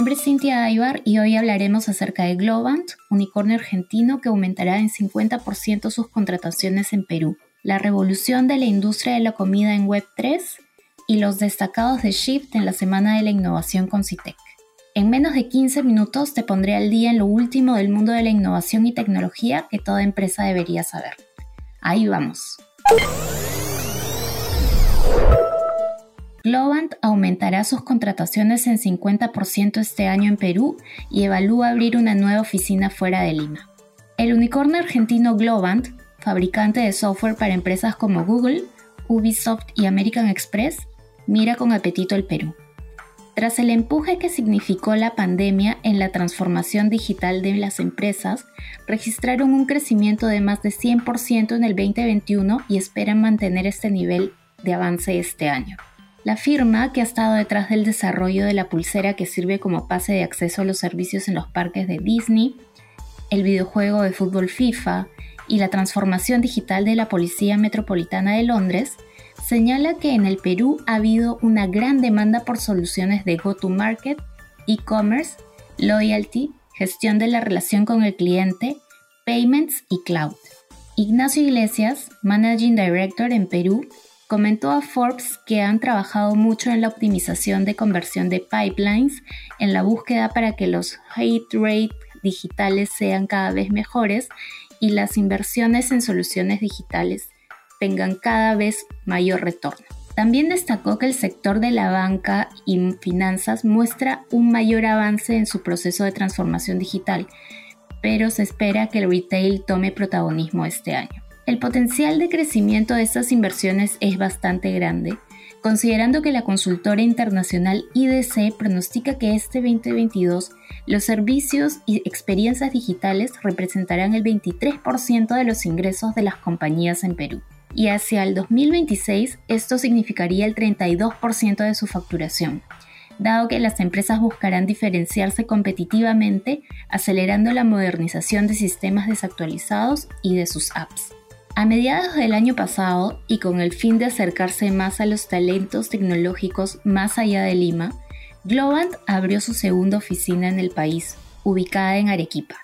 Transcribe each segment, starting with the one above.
nombre es Cintia Aybar y hoy hablaremos acerca de Globant, unicornio argentino que aumentará en 50% sus contrataciones en Perú, la revolución de la industria de la comida en Web3 y los destacados de Shift en la Semana de la Innovación con Citec. En menos de 15 minutos te pondré al día en lo último del mundo de la innovación y tecnología que toda empresa debería saber. Ahí vamos. Globant aumentará sus contrataciones en 50% este año en Perú y evalúa abrir una nueva oficina fuera de Lima. El unicornio argentino Globant, fabricante de software para empresas como Google, Ubisoft y American Express, mira con apetito el Perú. Tras el empuje que significó la pandemia en la transformación digital de las empresas, registraron un crecimiento de más de 100% en el 2021 y esperan mantener este nivel de avance este año. La firma, que ha estado detrás del desarrollo de la pulsera que sirve como pase de acceso a los servicios en los parques de Disney, el videojuego de fútbol FIFA y la transformación digital de la Policía Metropolitana de Londres, señala que en el Perú ha habido una gran demanda por soluciones de go-to-market, e-commerce, loyalty, gestión de la relación con el cliente, payments y cloud. Ignacio Iglesias, Managing Director en Perú, comentó a Forbes que han trabajado mucho en la optimización de conversión de pipelines, en la búsqueda para que los hit rate digitales sean cada vez mejores y las inversiones en soluciones digitales tengan cada vez mayor retorno. También destacó que el sector de la banca y finanzas muestra un mayor avance en su proceso de transformación digital, pero se espera que el retail tome protagonismo este año. El potencial de crecimiento de estas inversiones es bastante grande, considerando que la consultora internacional IDC pronostica que este 2022 los servicios y experiencias digitales representarán el 23% de los ingresos de las compañías en Perú. Y hacia el 2026 esto significaría el 32% de su facturación, dado que las empresas buscarán diferenciarse competitivamente acelerando la modernización de sistemas desactualizados y de sus apps. A mediados del año pasado, y con el fin de acercarse más a los talentos tecnológicos más allá de Lima, Globant abrió su segunda oficina en el país, ubicada en Arequipa.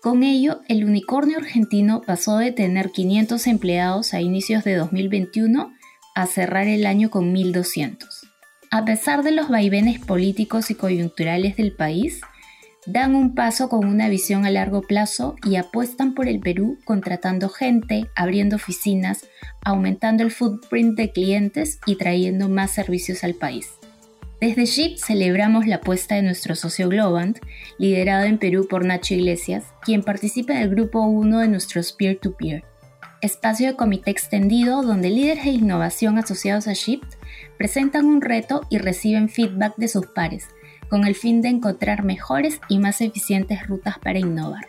Con ello, el unicornio argentino pasó de tener 500 empleados a inicios de 2021 a cerrar el año con 1.200. A pesar de los vaivenes políticos y coyunturales del país, dan un paso con una visión a largo plazo y apuestan por el Perú contratando gente, abriendo oficinas, aumentando el footprint de clientes y trayendo más servicios al país. Desde SHIP celebramos la apuesta de nuestro socio Globant, liderado en Perú por Nacho Iglesias, quien participa en el grupo 1 de nuestros peer-to-peer, espacio de comité extendido donde líderes de innovación asociados a SHIP presentan un reto y reciben feedback de sus pares, con el fin de encontrar mejores y más eficientes rutas para innovar.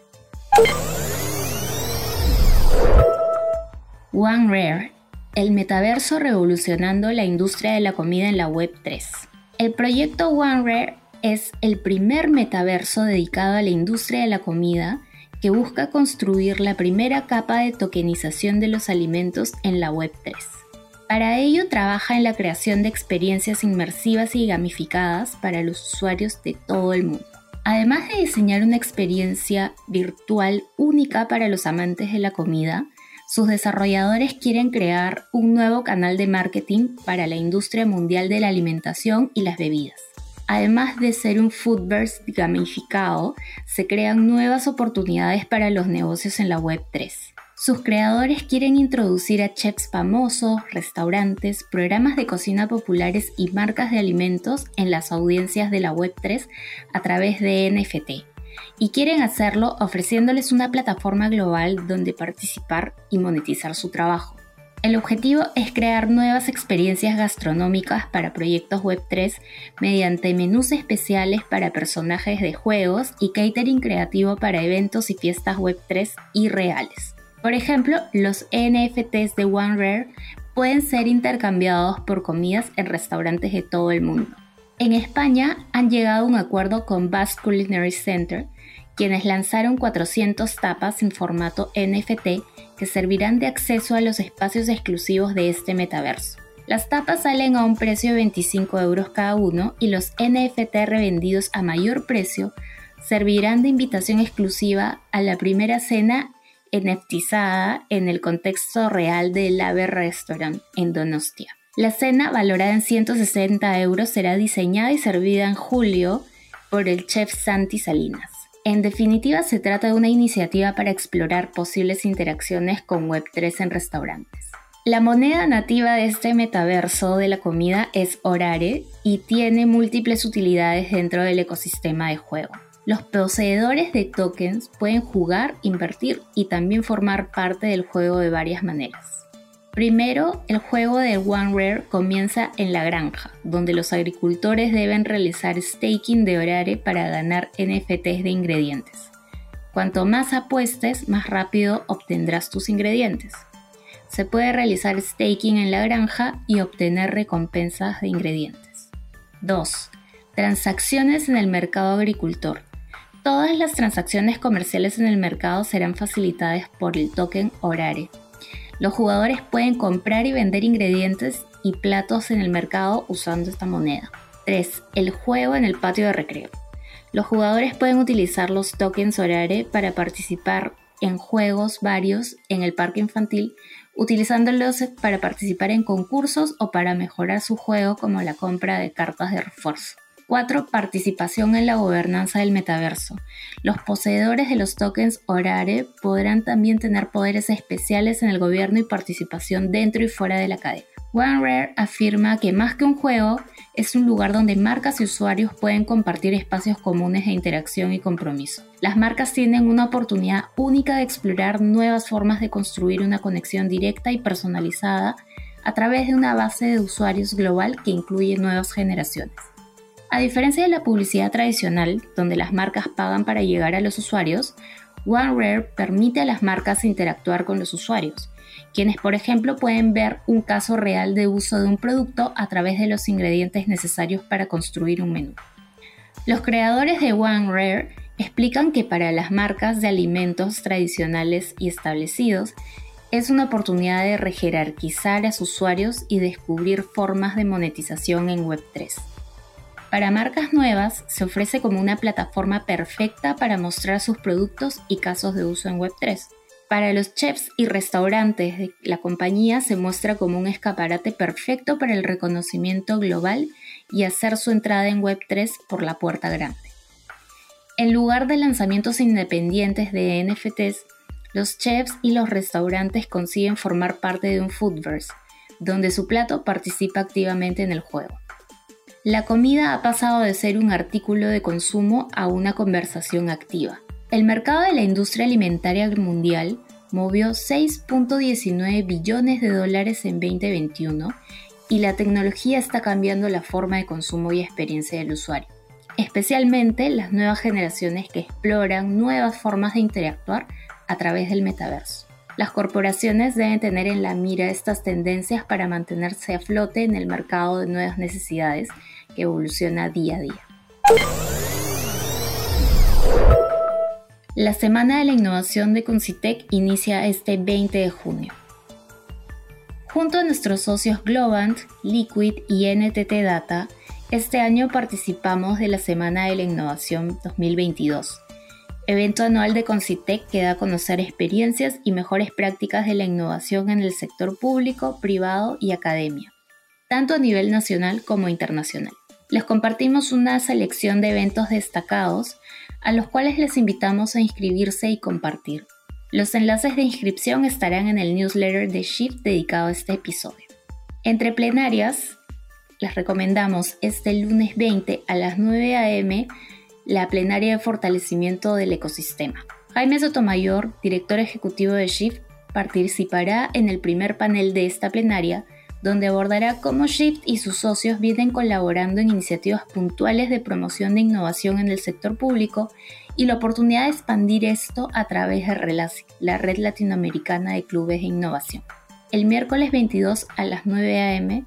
OneRare, el metaverso revolucionando la industria de la comida en la Web 3. El proyecto OneRare es el primer metaverso dedicado a la industria de la comida que busca construir la primera capa de tokenización de los alimentos en la Web 3. Para ello trabaja en la creación de experiencias inmersivas y gamificadas para los usuarios de todo el mundo. Además de diseñar una experiencia virtual única para los amantes de la comida, sus desarrolladores quieren crear un nuevo canal de marketing para la industria mundial de la alimentación y las bebidas. Además de ser un foodverse gamificado, se crean nuevas oportunidades para los negocios en la Web3. Sus creadores quieren introducir a chefs famosos, restaurantes, programas de cocina populares y marcas de alimentos en las audiencias de la Web3 a través de NFT. Y quieren hacerlo ofreciéndoles una plataforma global donde participar y monetizar su trabajo. El objetivo es crear nuevas experiencias gastronómicas para proyectos Web3 mediante menús especiales para personajes de juegos y catering creativo para eventos y fiestas Web3 irreales. Por ejemplo, los NFTs de OneRare pueden ser intercambiados por comidas en restaurantes de todo el mundo. En España han llegado a un acuerdo con Basque Culinary Center, quienes lanzaron 400 tapas en formato NFT que servirán de acceso a los espacios exclusivos de este metaverso. Las tapas salen a un precio de 25 euros cada uno y los NFT revendidos a mayor precio servirán de invitación exclusiva a la primera cena NFTizada en el contexto real del Ave Restaurant en Donostia. La cena, valorada en 160 euros, será diseñada y servida en julio por el chef Santi Salinas. En definitiva, se trata de una iniciativa para explorar posibles interacciones con Web3 en restaurantes. La moneda nativa de este metaverso de la comida es Orare y tiene múltiples utilidades dentro del ecosistema de juego. Los poseedores de tokens pueden jugar, invertir y también formar parte del juego de varias maneras. Primero, el juego de One Rare comienza en la granja, donde los agricultores deben realizar staking de Orare para ganar NFTs de ingredientes. Cuanto más apuestes, más rápido obtendrás tus ingredientes se puede realizar staking en la granja y obtener recompensas de ingredientes. 2. Transacciones en el mercado agricultor. Todas las transacciones comerciales en el mercado serán facilitadas por el token Orare. Los jugadores pueden comprar y vender ingredientes y platos en el mercado usando esta moneda. 3. El juego en el patio de recreo. Los jugadores pueden utilizar los tokens Orare para participar en juegos varios en el parque infantil utilizándolos para participar en concursos o para mejorar su juego como la compra de cartas de refuerzo. 4. Participación en la gobernanza del metaverso. Los poseedores de los tokens Orare podrán también tener poderes especiales en el gobierno y participación dentro y fuera de la cadena. OneRare afirma que más que un juego, es un lugar donde marcas y usuarios pueden compartir espacios comunes de interacción y compromiso. Las marcas tienen una oportunidad única de explorar nuevas formas de construir una conexión directa y personalizada a través de una base de usuarios global que incluye nuevas generaciones. A diferencia de la publicidad tradicional, donde las marcas pagan para llegar a los usuarios, OneRare permite a las marcas interactuar con los usuarios, quienes por ejemplo pueden ver un caso real de uso de un producto a través de los ingredientes necesarios para construir un menú. Los creadores de One Rare explican que para las marcas de alimentos tradicionales y establecidos es una oportunidad de rejerarquizar a sus usuarios y descubrir formas de monetización en Web3. Para marcas nuevas se ofrece como una plataforma perfecta para mostrar sus productos y casos de uso en Web3. Para los chefs y restaurantes la compañía se muestra como un escaparate perfecto para el reconocimiento global y hacer su entrada en Web3 por la puerta grande. En lugar de lanzamientos independientes de NFTs, los chefs y los restaurantes consiguen formar parte de un foodverse, donde su plato participa activamente en el juego. La comida ha pasado de ser un artículo de consumo a una conversación activa. El mercado de la industria alimentaria mundial movió 6.19 billones de dólares en 2021 y la tecnología está cambiando la forma de consumo y experiencia del usuario, especialmente las nuevas generaciones que exploran nuevas formas de interactuar a través del metaverso. Las corporaciones deben tener en la mira estas tendencias para mantenerse a flote en el mercado de nuevas necesidades que evoluciona día a día. La Semana de la Innovación de Concitec inicia este 20 de junio. Junto a nuestros socios Globant, Liquid y NTT Data, este año participamos de la Semana de la Innovación 2022, evento anual de Concitec que da a conocer experiencias y mejores prácticas de la innovación en el sector público, privado y academia, tanto a nivel nacional como internacional. Les compartimos una selección de eventos destacados a los cuales les invitamos a inscribirse y compartir. Los enlaces de inscripción estarán en el newsletter de Shift dedicado a este episodio. Entre plenarias, les recomendamos este lunes 20 a las 9 a.m. la plenaria de fortalecimiento del ecosistema. Jaime Sotomayor, director ejecutivo de Shift, participará en el primer panel de esta plenaria donde abordará cómo Shift y sus socios vienen colaborando en iniciativas puntuales de promoción de innovación en el sector público y la oportunidad de expandir esto a través de RELACI, la Red Latinoamericana de Clubes de Innovación. El miércoles 22 a las 9 a.m.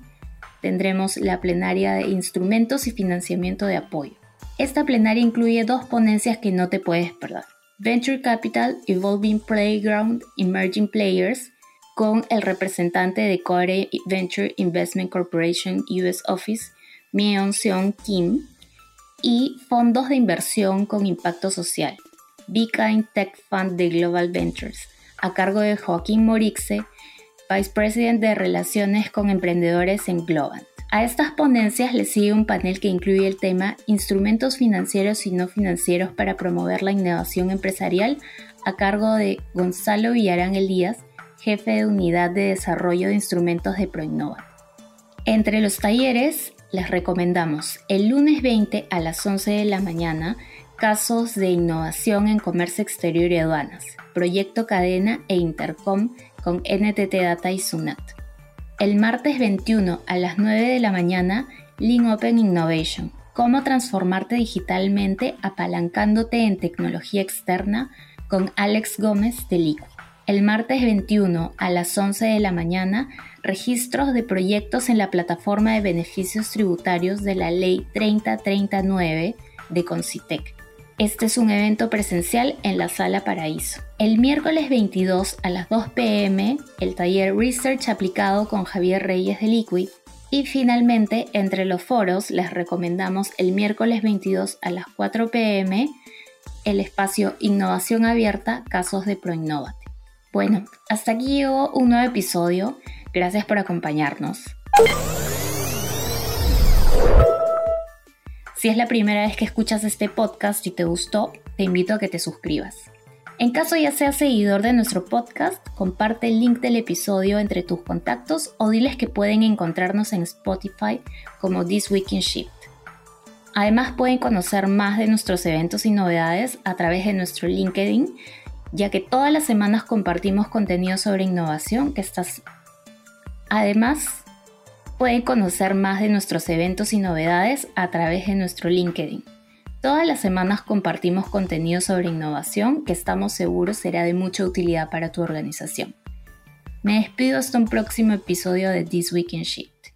tendremos la plenaria de Instrumentos y Financiamiento de Apoyo. Esta plenaria incluye dos ponencias que no te puedes perder. Venture Capital, Evolving Playground, Emerging Players, con el representante de Core Venture Investment Corporation US Office, Myeon Seon Kim, y fondos de inversión con impacto social, Kind Tech Fund de Global Ventures, a cargo de Joaquín Morixe, Vice President de Relaciones con Emprendedores en Global. A estas ponencias le sigue un panel que incluye el tema Instrumentos financieros y no financieros para promover la innovación empresarial a cargo de Gonzalo Villarán Elías, jefe de Unidad de Desarrollo de Instrumentos de Proinnova. Entre los talleres les recomendamos el lunes 20 a las 11 de la mañana casos de innovación en comercio exterior y aduanas, proyecto cadena e intercom con NTT Data y Sunat. El martes 21 a las 9 de la mañana, Lean Open Innovation. Cómo transformarte digitalmente apalancándote en tecnología externa con Alex Gómez de Liqui. El martes 21 a las 11 de la mañana, registros de proyectos en la plataforma de beneficios tributarios de la Ley 3039 de Concitec. Este es un evento presencial en la Sala Paraíso. El miércoles 22 a las 2 pm, el taller Research aplicado con Javier Reyes de Liquid. Y finalmente, entre los foros, les recomendamos el miércoles 22 a las 4 pm, el espacio Innovación Abierta, Casos de ProInnovate. Bueno, hasta aquí llegó un nuevo episodio. Gracias por acompañarnos. Si es la primera vez que escuchas este podcast y te gustó, te invito a que te suscribas. En caso ya seas seguidor de nuestro podcast, comparte el link del episodio entre tus contactos o diles que pueden encontrarnos en Spotify como This Week in Shift. Además pueden conocer más de nuestros eventos y novedades a través de nuestro LinkedIn, ya que todas las semanas compartimos contenido sobre innovación que estás... Además, Pueden conocer más de nuestros eventos y novedades a través de nuestro LinkedIn. Todas las semanas compartimos contenido sobre innovación que estamos seguros será de mucha utilidad para tu organización. Me despido hasta un próximo episodio de This Week in Shift.